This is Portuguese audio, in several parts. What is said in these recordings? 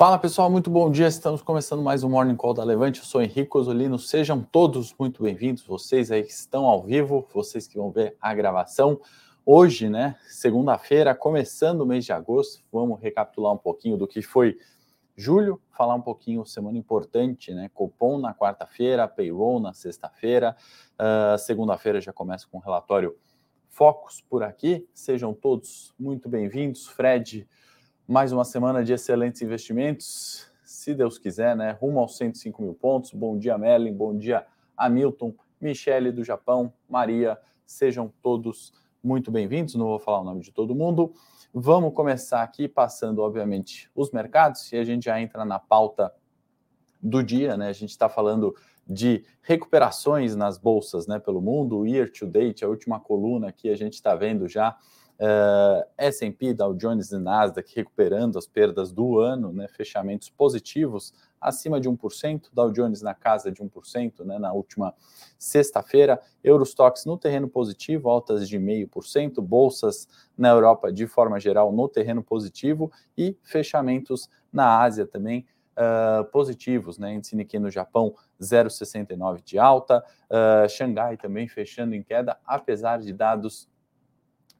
Fala pessoal, muito bom dia. Estamos começando mais um Morning Call da Levante. Eu sou Henrique Osolino. Sejam todos muito bem-vindos. Vocês aí que estão ao vivo, vocês que vão ver a gravação. Hoje, né, segunda-feira, começando o mês de agosto, vamos recapitular um pouquinho do que foi julho, falar um pouquinho semana importante, né? Copom na quarta-feira, payroll na sexta-feira. Uh, segunda-feira já começa com o relatório Focus por aqui. Sejam todos muito bem-vindos. Fred mais uma semana de excelentes investimentos, se Deus quiser, né? Rumo aos 105 mil pontos. Bom dia, Merlin. Bom dia, Hamilton, Michele do Japão, Maria. Sejam todos muito bem-vindos. Não vou falar o nome de todo mundo. Vamos começar aqui passando, obviamente, os mercados e a gente já entra na pauta do dia, né? A gente está falando de recuperações nas bolsas, né, pelo mundo, year to date, a última coluna que a gente está vendo já Uh, S&P, Dow Jones e Nasdaq recuperando as perdas do ano, né, fechamentos positivos acima de 1%, Dow Jones na casa de 1%, né, na última sexta-feira, Eurostox no terreno positivo, altas de 0,5%, bolsas na Europa de forma geral no terreno positivo e fechamentos na Ásia também uh, positivos, né, índice Nikkei no Japão 0,69 de alta, uh, Xangai também fechando em queda, apesar de dados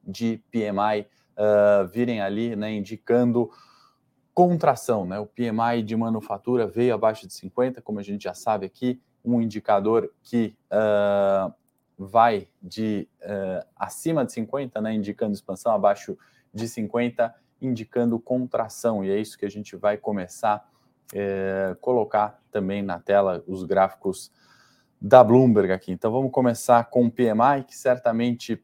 de PMI uh, virem ali, né, indicando contração, né? O PMI de manufatura veio abaixo de 50, como a gente já sabe aqui, um indicador que uh, vai de uh, acima de 50, né, indicando expansão, abaixo de 50, indicando contração. E é isso que a gente vai começar a eh, colocar também na tela os gráficos da Bloomberg aqui. Então vamos começar com o PMI, que certamente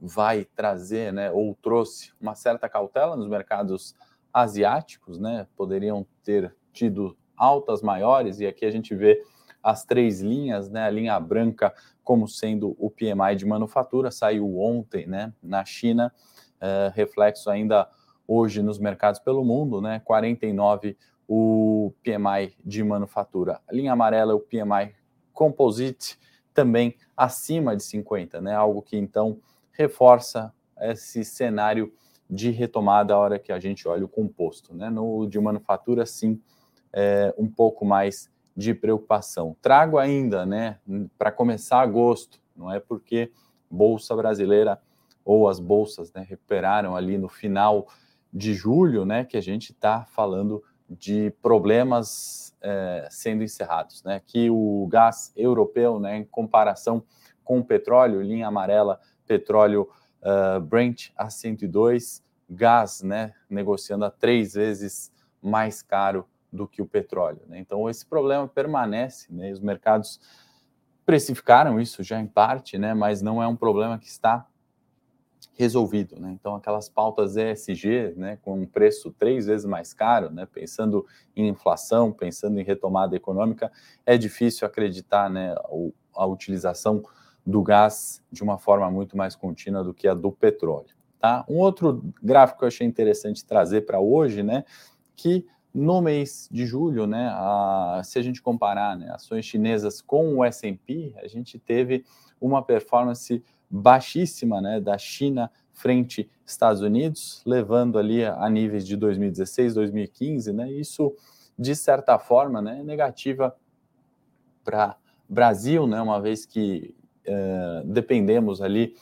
vai trazer, né, ou trouxe uma certa cautela nos mercados asiáticos, né? Poderiam ter tido altas maiores e aqui a gente vê as três linhas, né? A linha branca como sendo o PMI de manufatura saiu ontem, né? Na China, é, reflexo ainda hoje nos mercados pelo mundo, né? 49 o PMI de manufatura. A linha amarela é o PMI Composite, também acima de 50, né? Algo que então reforça esse cenário de retomada a hora que a gente olha o composto. Né? No de manufatura, sim, é, um pouco mais de preocupação. Trago ainda, né, para começar agosto, não é porque Bolsa Brasileira ou as bolsas né, recuperaram ali no final de julho, né, que a gente está falando de problemas é, sendo encerrados, né, que o gás europeu, né, em comparação com o petróleo, linha amarela, petróleo uh, Brent a 102, gás, né, negociando a três vezes mais caro do que o petróleo. Né? Então esse problema permanece, né? Os mercados precificaram isso já em parte, né? Mas não é um problema que está resolvido, né? Então aquelas pautas ESG, né, com um preço três vezes mais caro, né, pensando em inflação, pensando em retomada econômica, é difícil acreditar, né, a utilização do gás de uma forma muito mais contínua do que a do petróleo. Tá? Um outro gráfico que eu achei interessante trazer para hoje, né, que no mês de julho, né, a, se a gente comparar né, ações chinesas com o S&P, a gente teve uma performance baixíssima né, da China frente Estados Unidos, levando ali a, a níveis de 2016, 2015, né, isso de certa forma né, é negativa para Brasil, né, uma vez que é, dependemos ali,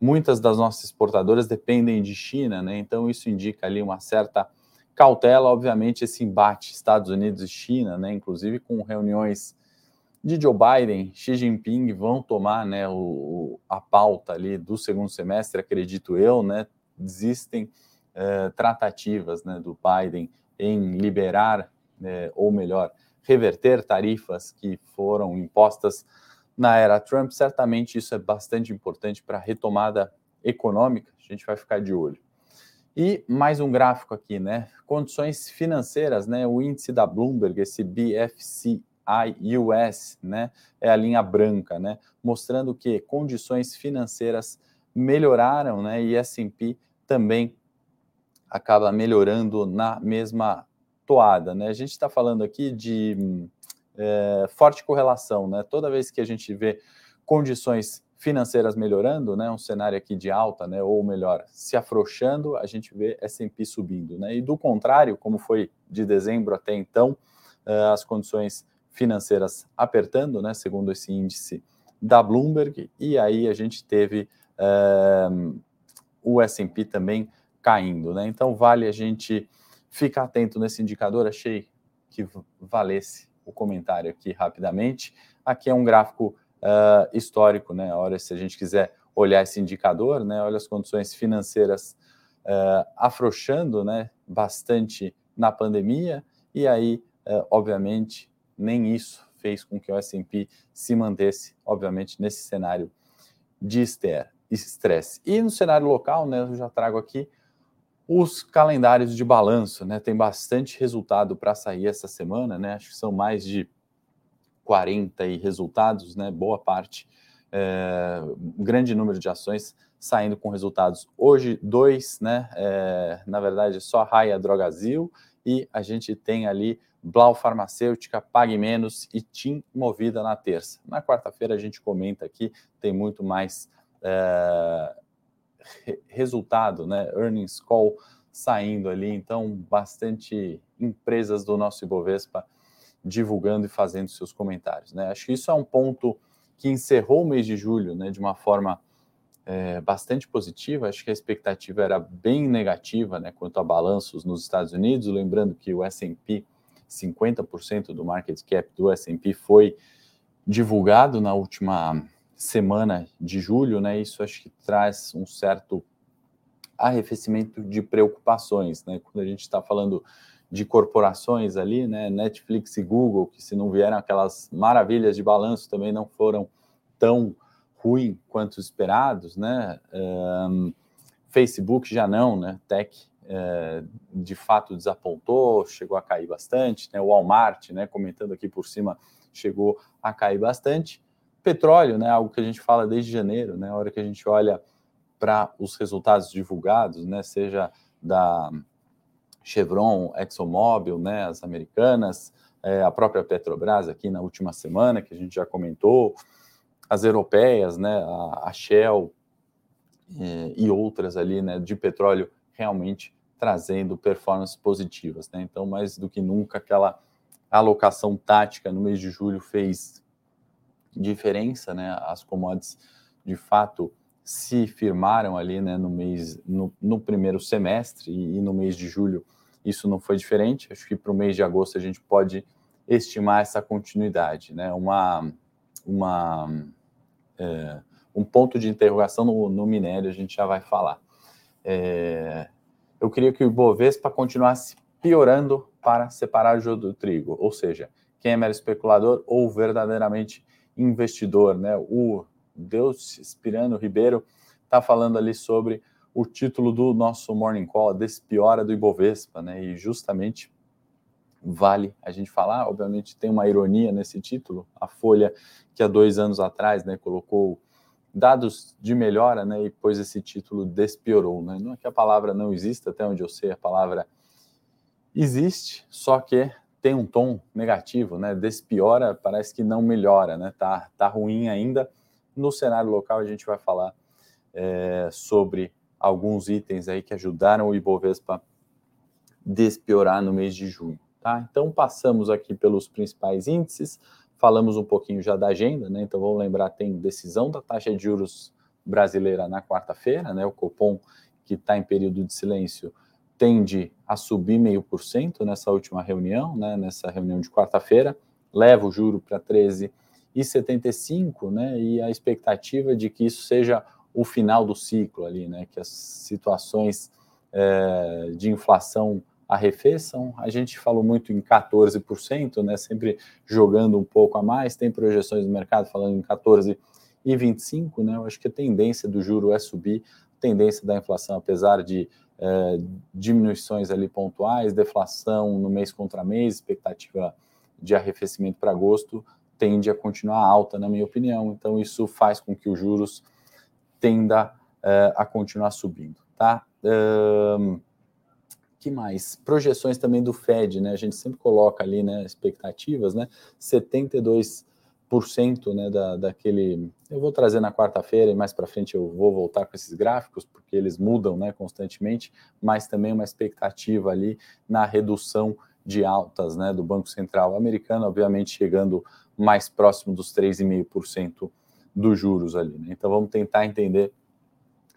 muitas das nossas exportadoras dependem de China, né? Então isso indica ali uma certa cautela, obviamente, esse embate Estados Unidos e China, né? Inclusive com reuniões de Joe Biden, Xi Jinping vão tomar, né, o, a pauta ali do segundo semestre, acredito eu, né? Existem é, tratativas, né, do Biden em liberar, é, ou melhor, reverter tarifas que foram impostas na era Trump, certamente isso é bastante importante para a retomada econômica, a gente vai ficar de olho. E mais um gráfico aqui, né? Condições financeiras, né? O índice da Bloomberg, esse BFCI US, né? É a linha branca, né? Mostrando que condições financeiras melhoraram, né? E S&P também acaba melhorando na mesma toada, né? A gente está falando aqui de é, forte correlação, né? Toda vez que a gente vê condições financeiras melhorando, né, um cenário aqui de alta, né, ou melhor, se afrouxando, a gente vê S&P subindo, né, e do contrário, como foi de dezembro até então, uh, as condições financeiras apertando, né, segundo esse índice da Bloomberg, e aí a gente teve uh, o S&P também caindo, né, então vale a gente ficar atento nesse indicador, achei que valesse o comentário aqui rapidamente, aqui é um gráfico uh, histórico, né? A hora se a gente quiser olhar esse indicador, né? Olha as condições financeiras uh, afrouxando, né? Bastante na pandemia e aí, uh, obviamente, nem isso fez com que o S&P se mantesse, obviamente, nesse cenário de estresse. E no cenário local, né? Eu já trago aqui os calendários de balanço, né? Tem bastante resultado para sair essa semana, né? Acho que são mais de 40 e resultados, né? Boa parte, é, grande número de ações saindo com resultados. Hoje, dois, né? É, na verdade, só Raia Drogazil e a gente tem ali Blau Farmacêutica, Pague Menos e Tim Movida na terça. Na quarta-feira a gente comenta aqui, tem muito mais é, resultado, né? Earnings call saindo ali, então bastante empresas do nosso Ibovespa divulgando e fazendo seus comentários. Né? Acho que isso é um ponto que encerrou o mês de julho né, de uma forma é, bastante positiva. Acho que a expectativa era bem negativa né, quanto a balanços nos Estados Unidos. Lembrando que o SP, 50% do market cap do SP foi divulgado na última semana de julho. Né? Isso acho que traz um certo arrefecimento de preocupações. Né? Quando a gente está falando de corporações ali, né? Netflix e Google, que se não vieram aquelas maravilhas de balanço, também não foram tão ruim quanto esperados, né? Um, Facebook já não, né? Tech é, de fato desapontou, chegou a cair bastante, né? O Walmart, né? Comentando aqui por cima, chegou a cair bastante. Petróleo, né? Algo que a gente fala desde janeiro, né? A hora que a gente olha para os resultados divulgados, né? Seja da Chevron, ExxonMobil, né, as americanas, é, a própria Petrobras aqui na última semana, que a gente já comentou, as europeias, né, a, a Shell é, e outras ali, né, de petróleo realmente trazendo performances positivas, né? Então, mais do que nunca, aquela alocação tática no mês de julho fez diferença, né? As commodities, de fato, se firmaram ali, né, no mês, no, no primeiro semestre e, e no mês de julho isso não foi diferente. Acho que para o mês de agosto a gente pode estimar essa continuidade, né? Uma, uma, é, um ponto de interrogação no, no, minério a gente já vai falar. É, eu queria que o Ibovespa continuasse piorando para separar o joio do trigo, ou seja, quem é mero especulador ou verdadeiramente investidor, né? O Deus Espirano Ribeiro está falando ali sobre o título do nosso Morning Call, Despiora do Ibovespa, né? E justamente vale a gente falar, obviamente tem uma ironia nesse título, a Folha, que há dois anos atrás, né, colocou dados de melhora, né, e pôs esse título despiorou, né? Não é que a palavra não exista, até onde eu sei, a palavra existe, só que tem um tom negativo, né? Despiora, parece que não melhora, né? Tá, tá ruim ainda. No cenário local a gente vai falar é, sobre alguns itens aí que ajudaram o Ibovespa despiorar no mês de junho. Tá? Então, passamos aqui pelos principais índices, falamos um pouquinho já da agenda, né? Então, vamos lembrar, tem decisão da taxa de juros brasileira na quarta-feira, né? O Copom, que está em período de silêncio, tende a subir meio por cento nessa última reunião, né? Nessa reunião de quarta-feira, leva o juro para 13,75, né? E a expectativa de que isso seja o final do ciclo ali, né? Que as situações é, de inflação arrefeçam. A gente falou muito em 14%, né? Sempre jogando um pouco a mais. Tem projeções do mercado falando em 14 e 25, né? Eu acho que a tendência do juro é subir, tendência da inflação, apesar de é, diminuições ali pontuais, deflação no mês contra mês, expectativa de arrefecimento para agosto tende a continuar alta, na minha opinião. Então isso faz com que os juros tenda uh, a continuar subindo, tá? Um, que mais? Projeções também do Fed, né? A gente sempre coloca ali, né, expectativas, né? 72 né, da, daquele. Eu vou trazer na quarta-feira e mais para frente eu vou voltar com esses gráficos, porque eles mudam né, constantemente, mas também uma expectativa ali na redução de altas né, do Banco Central americano, obviamente chegando mais próximo dos 3,5% dos juros ali. Né? Então vamos tentar entender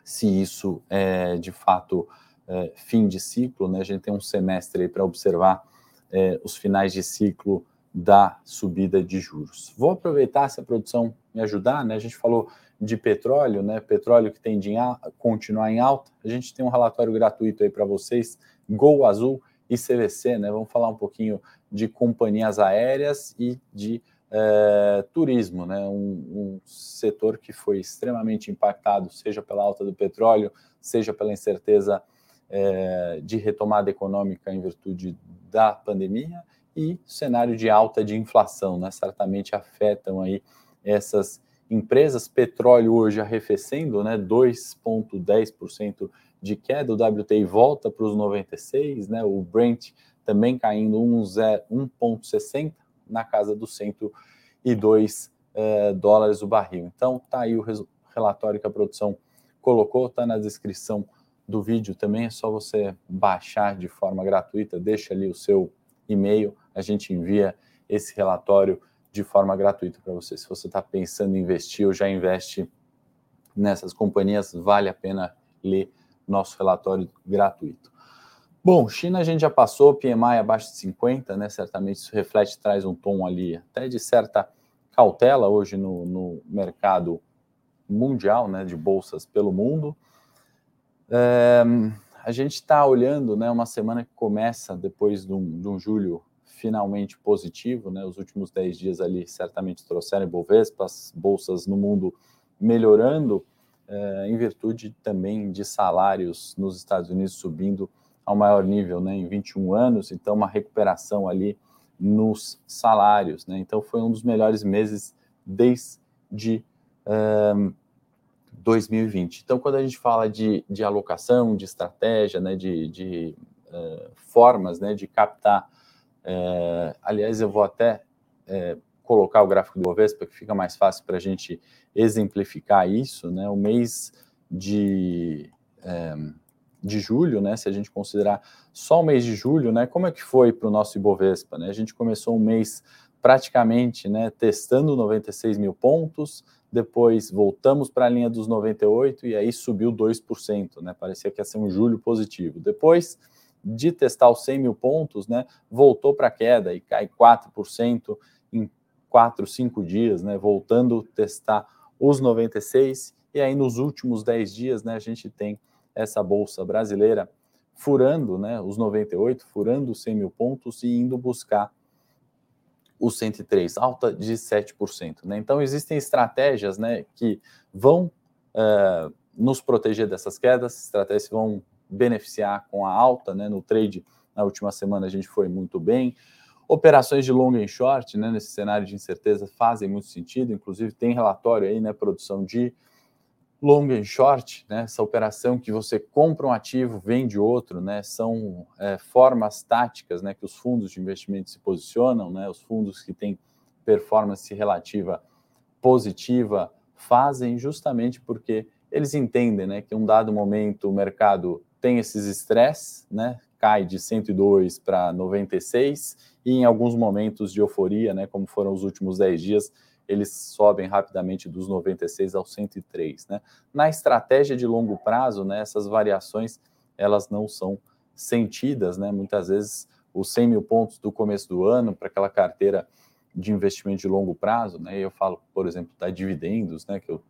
se isso é de fato é, fim de ciclo. Né? A gente tem um semestre para observar é, os finais de ciclo da subida de juros. Vou aproveitar se a produção me ajudar, né? A gente falou de petróleo, né? Petróleo que tende a continuar em alta. A gente tem um relatório gratuito aí para vocês, Gol Azul e CVC, né? Vamos falar um pouquinho de companhias aéreas e de é, turismo, né? Um, um, setor que foi extremamente impactado, seja pela alta do petróleo, seja pela incerteza é, de retomada econômica em virtude da pandemia e cenário de alta de inflação, né? Certamente afetam aí essas empresas. Petróleo hoje arrefecendo, né? 2,10% de queda. O WTI volta para os 96, né? O Brent também caindo 1,60 na casa dos 102 eh, dólares o barril. Então, tá aí o relatório que a produção colocou, tá na descrição do vídeo também. É só você baixar de forma gratuita, deixa ali o seu e-mail a gente envia esse relatório de forma gratuita para você. Se você está pensando em investir ou já investe nessas companhias, vale a pena ler nosso relatório gratuito. Bom, China a gente já passou, PMI abaixo de 50, né? Certamente isso reflete, traz um tom ali até de certa cautela hoje no, no mercado mundial, né? De bolsas pelo mundo. É, a gente está olhando, né? Uma semana que começa depois de um, de um julho finalmente positivo, né? Os últimos 10 dias ali certamente trouxeram Ibovespa, as bolsas no mundo melhorando, eh, em virtude também de salários nos Estados Unidos subindo ao maior nível, né? Em 21 anos, então uma recuperação ali nos salários, né? Então foi um dos melhores meses desde um, 2020. Então, quando a gente fala de, de alocação, de estratégia, né, de, de uh, formas né, de captar é, aliás, eu vou até é, colocar o gráfico do Bovespa, que fica mais fácil para a gente exemplificar isso. Né? O mês de, é, de julho, né? se a gente considerar só o mês de julho, né? como é que foi para o nosso Ibovespa? Né? A gente começou um mês praticamente né, testando 96 mil pontos, depois voltamos para a linha dos 98 e aí subiu 2%, né? Parecia que ia ser um julho positivo. Depois de testar os 100 mil pontos, né, voltou para queda e cai 4% em 4, 5 dias, né, voltando a testar os 96. E aí, nos últimos 10 dias, né, a gente tem essa bolsa brasileira furando né, os 98, furando os 100 mil pontos e indo buscar os 103, alta de 7%. Né? Então, existem estratégias né, que vão uh, nos proteger dessas quedas, estratégias que vão beneficiar com a alta, né? No trade na última semana a gente foi muito bem. Operações de long e short, né, nesse cenário de incerteza, fazem muito sentido. Inclusive, tem relatório aí, né, produção de long e short, né, essa operação que você compra um ativo, vende outro, né, são é, formas táticas, né, que os fundos de investimento se posicionam, né, os fundos que têm performance relativa positiva fazem justamente porque eles entendem, né, que em um dado momento o mercado tem esses estresses, né? Cai de 102 para 96 e em alguns momentos de euforia, né, como foram os últimos 10 dias, eles sobem rapidamente dos 96 ao 103, né? Na estratégia de longo prazo, né, essas variações elas não são sentidas, né? Muitas vezes os 100 mil pontos do começo do ano para aquela carteira de investimento de longo prazo, né? Eu falo, por exemplo, da dividendos, né? Que eu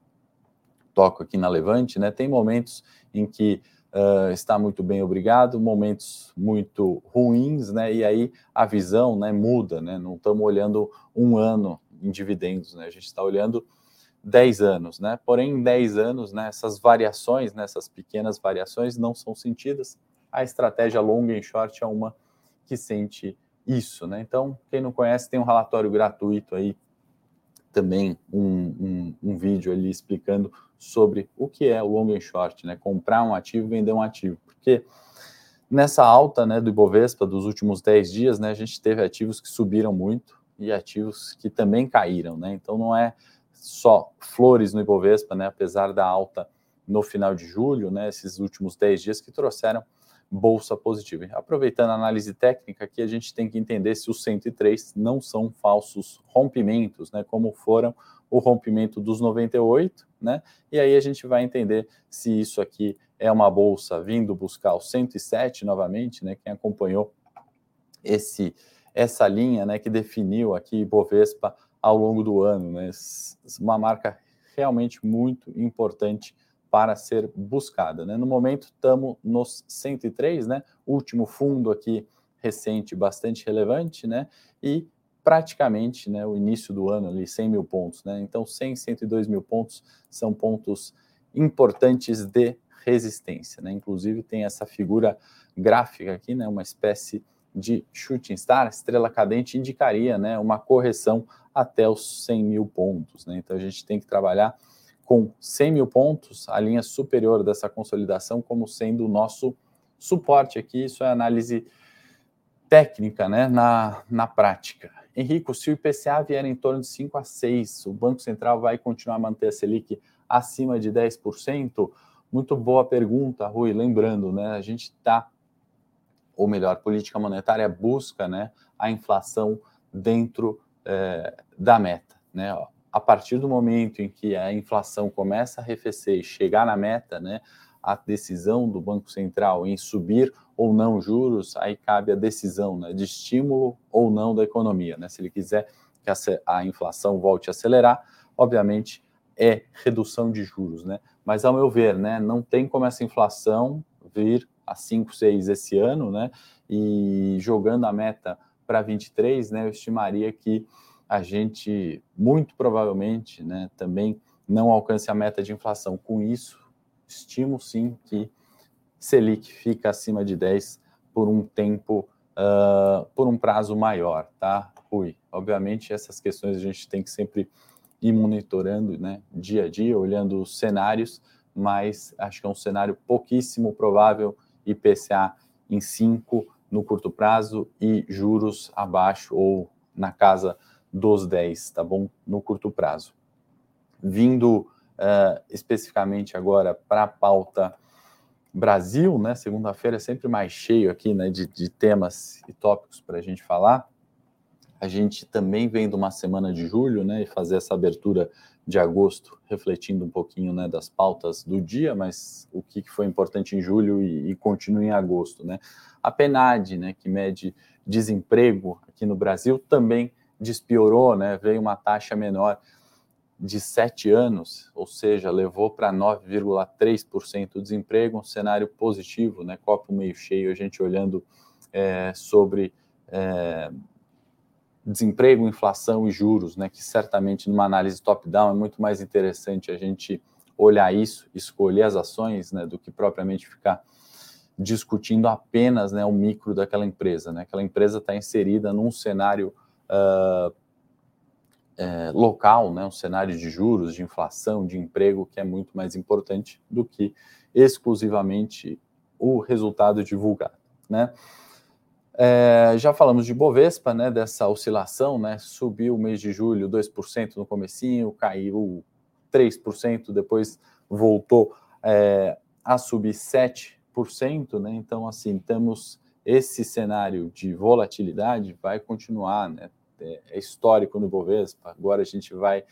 toco aqui na Levante, né? Tem momentos em que uh, está muito bem, obrigado, momentos muito ruins, né? E aí a visão né, muda, né? Não estamos olhando um ano em dividendos, né? A gente está olhando 10 anos, né? Porém, em 10 anos, né, essas variações, né, essas pequenas variações não são sentidas. A estratégia longa e short é uma que sente isso, né? Então, quem não conhece, tem um relatório gratuito aí, também um, um, um vídeo ali explicando sobre o que é o long and short, né? Comprar um ativo e vender um ativo. Porque nessa alta né, do Ibovespa dos últimos 10 dias, né, a gente teve ativos que subiram muito, e ativos que também caíram, né? Então não é só flores no Ibovespa, né? Apesar da alta no final de julho, né? Esses últimos 10 dias que trouxeram bolsa positiva. Aproveitando a análise técnica, aqui a gente tem que entender se os 103 não são falsos rompimentos, né? Como foram o rompimento dos 98, né? E aí a gente vai entender se isso aqui é uma bolsa vindo buscar o 107 novamente, né? Quem acompanhou esse essa linha, né, que definiu aqui Bovespa ao longo do ano, né? Uma marca realmente muito importante para ser buscada, né? No momento estamos nos 103, né? Último fundo aqui recente, bastante relevante, né? E praticamente, né, o início do ano ali 100 mil pontos, né? Então 100, 102 mil pontos são pontos importantes de resistência, né? Inclusive tem essa figura gráfica aqui, né? Uma espécie de shooting star, estrela cadente, indicaria né, uma correção até os 100 mil pontos. Né? Então a gente tem que trabalhar com 100 mil pontos, a linha superior dessa consolidação, como sendo o nosso suporte aqui. Isso é análise técnica né, na, na prática. Henrico, se o IPCA vier em torno de 5 a 6, o Banco Central vai continuar a manter a Selic acima de 10%? Muito boa pergunta, Rui. Lembrando, né, a gente está ou melhor, política monetária busca né, a inflação dentro é, da meta. Né? A partir do momento em que a inflação começa a arrefecer e chegar na meta, né, a decisão do Banco Central em subir ou não juros, aí cabe a decisão né, de estímulo ou não da economia. Né? Se ele quiser que a, inflação volte a acelerar, obviamente é redução de juros. Né? Mas, ao meu ver, né, não tem como essa inflação vir a 5, 6 esse ano, né? E jogando a meta para 23, né? Eu estimaria que a gente muito provavelmente, né, também não alcance a meta de inflação. Com isso, estimo sim que Selic fica acima de 10 por um tempo, uh, por um prazo maior, tá, Rui? Obviamente, essas questões a gente tem que sempre ir monitorando, né, dia a dia, olhando os cenários, mas acho que é um cenário pouquíssimo provável IPCA em 5 no curto prazo e juros abaixo ou na casa dos 10, tá bom? No curto prazo. Vindo uh, especificamente agora para a pauta Brasil, né? Segunda-feira é sempre mais cheio aqui, né? De, de temas e tópicos para a gente falar. A gente também vem de uma semana de julho, né? E fazer essa abertura de agosto, refletindo um pouquinho né, das pautas do dia, mas o que foi importante em julho e, e continua em agosto. Né? A PNAD, né, que mede desemprego aqui no Brasil, também despiorou, né, veio uma taxa menor de sete anos, ou seja, levou para 9,3% o desemprego, um cenário positivo, né, copo meio cheio, a gente olhando é, sobre é, desemprego, inflação e juros, né, que certamente numa análise top-down é muito mais interessante a gente olhar isso, escolher as ações, né, do que propriamente ficar discutindo apenas né, o micro daquela empresa. Né? Aquela empresa está inserida num cenário uh, é, local, né, um cenário de juros, de inflação, de emprego, que é muito mais importante do que exclusivamente o resultado divulgado. Né? É, já falamos de Bovespa, né, dessa oscilação, né, subiu o mês de julho 2% no comecinho, caiu 3%, depois voltou é, a subir 7%, né, então assim, temos esse cenário de volatilidade, vai continuar, né, é, é histórico no Bovespa, agora a gente vai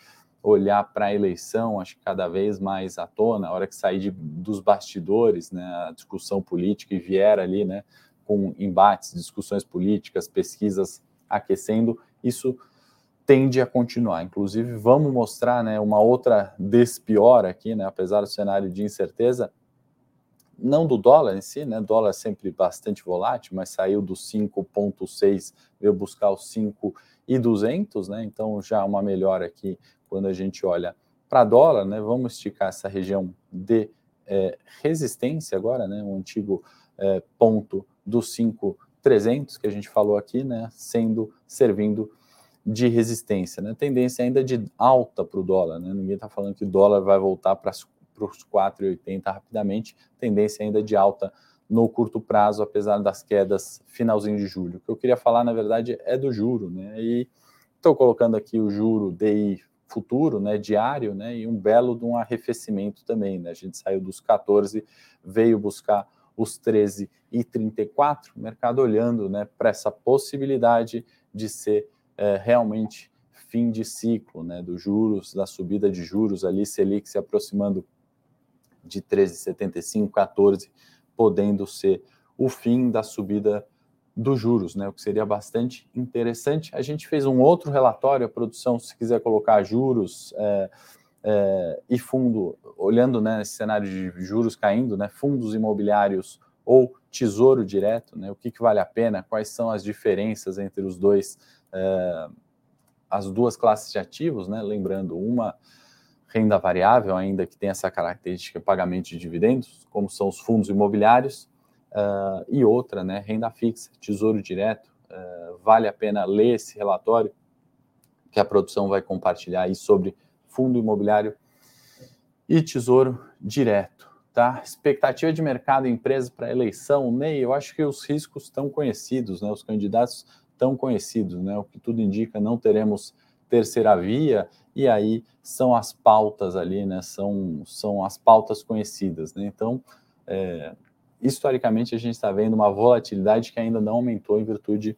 olhar para a eleição, acho que cada vez mais à tona, a hora que sair de, dos bastidores, né, a discussão política e vier ali, né, com embates, discussões políticas, pesquisas aquecendo, isso tende a continuar. Inclusive, vamos mostrar né, uma outra despior aqui, né, apesar do cenário de incerteza, não do dólar em si, né? Dólar sempre bastante volátil, mas saiu do 5.6, veio buscar os 5.200, né? Então já uma melhora aqui quando a gente olha para dólar, né? Vamos esticar essa região de é, resistência agora, né? Um antigo é, ponto dos 5,300 que a gente falou aqui, né, sendo servindo de resistência, né? Tendência ainda de alta para o dólar, né? Ninguém está falando que o dólar vai voltar para os 4,80 rapidamente, tendência ainda de alta no curto prazo, apesar das quedas finalzinho de julho. O que eu queria falar, na verdade, é do juro, né? E estou colocando aqui o juro DI futuro, né, diário, né, e um belo de um arrefecimento também, né, a gente saiu dos 14, veio buscar os 13 e 34, o mercado olhando, né, para essa possibilidade de ser é, realmente fim de ciclo, né, dos juros, da subida de juros ali, Selic se aproximando de 13,75, 14, podendo ser o fim da subida dos juros, né, o que seria bastante interessante. A gente fez um outro relatório, a produção, se quiser colocar juros é, é, e fundo, olhando né, esse cenário de juros caindo, né, fundos imobiliários ou tesouro direto, né, o que, que vale a pena, quais são as diferenças entre os dois, é, as duas classes de ativos, né, lembrando, uma renda variável ainda que tem essa característica pagamento de dividendos, como são os fundos imobiliários, uh, e outra, né, renda fixa, tesouro direto. Uh, vale a pena ler esse relatório que a produção vai compartilhar aí sobre fundo imobiliário e tesouro direto. Tá? Expectativa de mercado empresa para eleição, Ney, eu acho que os riscos estão conhecidos, né? os candidatos estão conhecidos, né? o que tudo indica, não teremos terceira via, e aí são as pautas ali, né? são, são as pautas conhecidas. Né? Então, é, historicamente a gente está vendo uma volatilidade que ainda não aumentou em virtude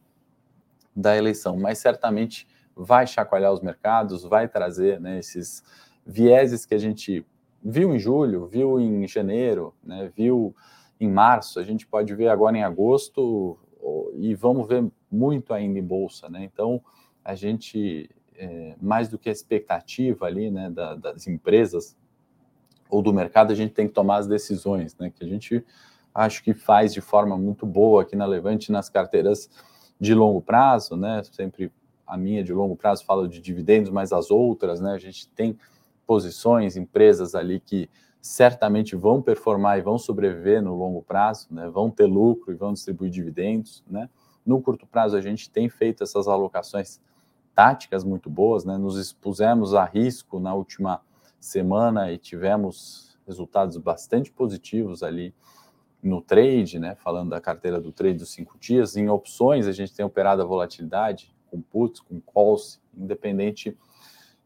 da eleição, mas certamente vai chacoalhar os mercados, vai trazer né, esses vieses que a gente viu em julho, viu em janeiro, né, viu em março, a gente pode ver agora em agosto e vamos ver muito ainda em bolsa, né? Então a gente é, mais do que a expectativa ali, né, da, das empresas ou do mercado, a gente tem que tomar as decisões, né? Que a gente acho que faz de forma muito boa aqui na Levante nas carteiras de longo prazo, né? Sempre a minha de longo prazo fala de dividendos, mas as outras, né? A gente tem posições, empresas ali que certamente vão performar e vão sobreviver no longo prazo, né? Vão ter lucro e vão distribuir dividendos, né? No curto prazo a gente tem feito essas alocações táticas muito boas, né? Nos expusemos a risco na última semana e tivemos resultados bastante positivos ali no trade, né, falando da carteira do trade dos cinco dias, em opções a gente tem operado a volatilidade com puts, com calls, independente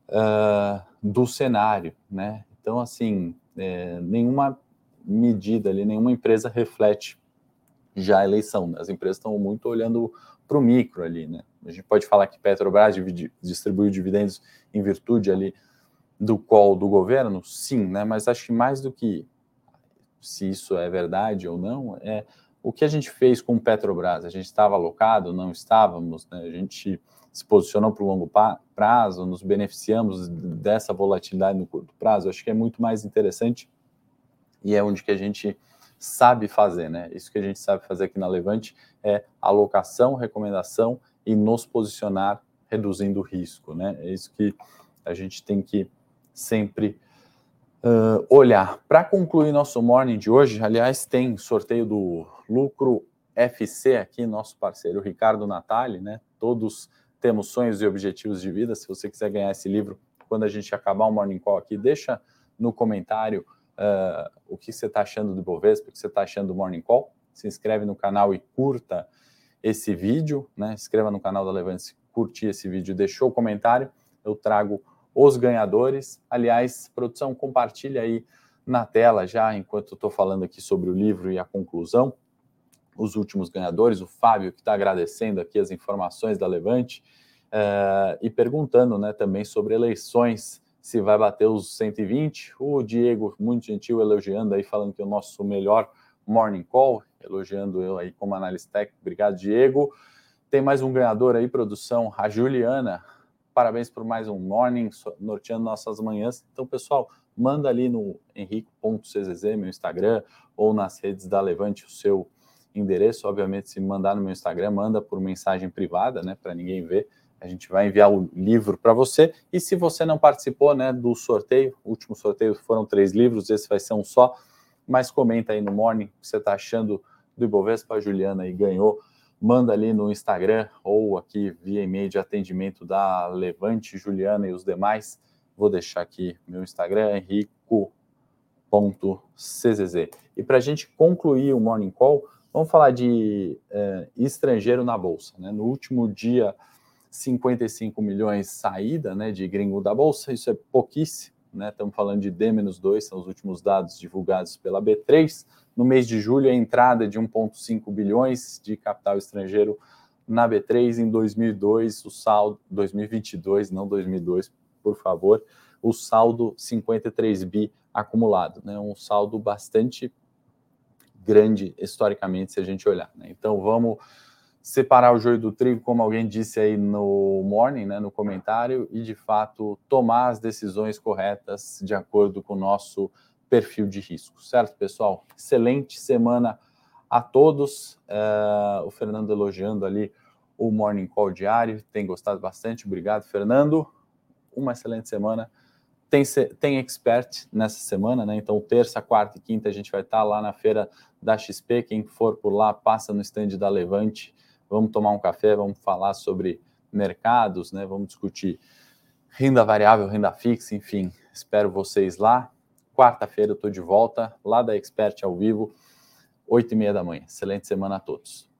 uh, do cenário, né? Então, assim, é, nenhuma medida ali, nenhuma empresa reflete já a eleição. Né? As empresas estão muito olhando para o micro ali, né? A gente pode falar que Petrobras distribuiu dividendos em virtude ali do call do governo, sim, né? Mas acho que mais do que se isso é verdade ou não, é o que a gente fez com Petrobras. A gente estava alocado, não estávamos, né? a gente se posicionou para o longo prazo, nos beneficiamos dessa volatilidade no curto prazo. Acho que é muito mais interessante e é onde que a gente sabe fazer, né? Isso que a gente sabe fazer aqui na Levante é alocação, recomendação e nos posicionar reduzindo o risco, né? É isso que a gente tem que sempre uh, olhar. Para concluir nosso morning de hoje, aliás, tem sorteio do Lucro FC aqui, nosso parceiro Ricardo Natali, né? Todos temos sonhos e objetivos de vida. Se você quiser ganhar esse livro, quando a gente acabar o Morning Call aqui, deixa no comentário uh, o que você está achando do Bovespa, o que você está achando do Morning Call. Se inscreve no canal e curta esse vídeo, né? Inscreva no canal da Levante, curtir esse vídeo, deixou o comentário, eu trago os ganhadores. Aliás, produção, compartilha aí na tela já, enquanto estou falando aqui sobre o livro e a conclusão, os últimos ganhadores, o Fábio, que está agradecendo aqui as informações da Levante, uh, e perguntando né, também sobre eleições, se vai bater os 120. O Diego, muito gentil, elogiando aí, falando que é o nosso melhor morning call, elogiando eu aí como analista técnico. Obrigado, Diego. Tem mais um ganhador aí, produção, a Juliana, Parabéns por mais um morning, norteando nossas manhãs. Então, pessoal, manda ali no henrique.czz, meu Instagram, ou nas redes da Levante o seu endereço. Obviamente, se mandar no meu Instagram, manda por mensagem privada, né, para ninguém ver. A gente vai enviar o livro para você. E se você não participou, né, do sorteio, o último sorteio foram três livros, esse vai ser um só. Mas comenta aí no morning o que você está achando do Ibovespa. A Juliana aí ganhou manda ali no Instagram ou aqui via e-mail de atendimento da Levante, Juliana e os demais. Vou deixar aqui meu Instagram, henrico.czz. E para a gente concluir o Morning Call, vamos falar de é, estrangeiro na Bolsa. Né? No último dia 55 milhões saída né, de gringo da Bolsa, isso é pouquíssimo, né? Estamos falando de D-2, são os últimos dados divulgados pela B3. No mês de julho, a entrada de 1,5 bilhões de capital estrangeiro na B3 em 2002, o saldo 2022, não 2002, por favor, o saldo 53 bi acumulado, né? Um saldo bastante grande historicamente se a gente olhar, né? Então vamos separar o joio do trigo, como alguém disse aí no morning, né, no comentário, e de fato tomar as decisões corretas de acordo com o nosso perfil de risco, certo, pessoal? Excelente semana a todos. Uh, o Fernando elogiando ali o Morning Call diário, tem gostado bastante. Obrigado, Fernando. Uma excelente semana. Tem, tem expert nessa semana, né? Então, terça, quarta e quinta a gente vai estar lá na feira da XP. Quem for por lá, passa no stand da Levante vamos tomar um café, vamos falar sobre mercados, né? Vamos discutir renda variável, renda fixa, enfim. Espero vocês lá. Quarta-feira eu estou de volta, lá da Expert ao vivo, oito e meia da manhã. Excelente semana a todos.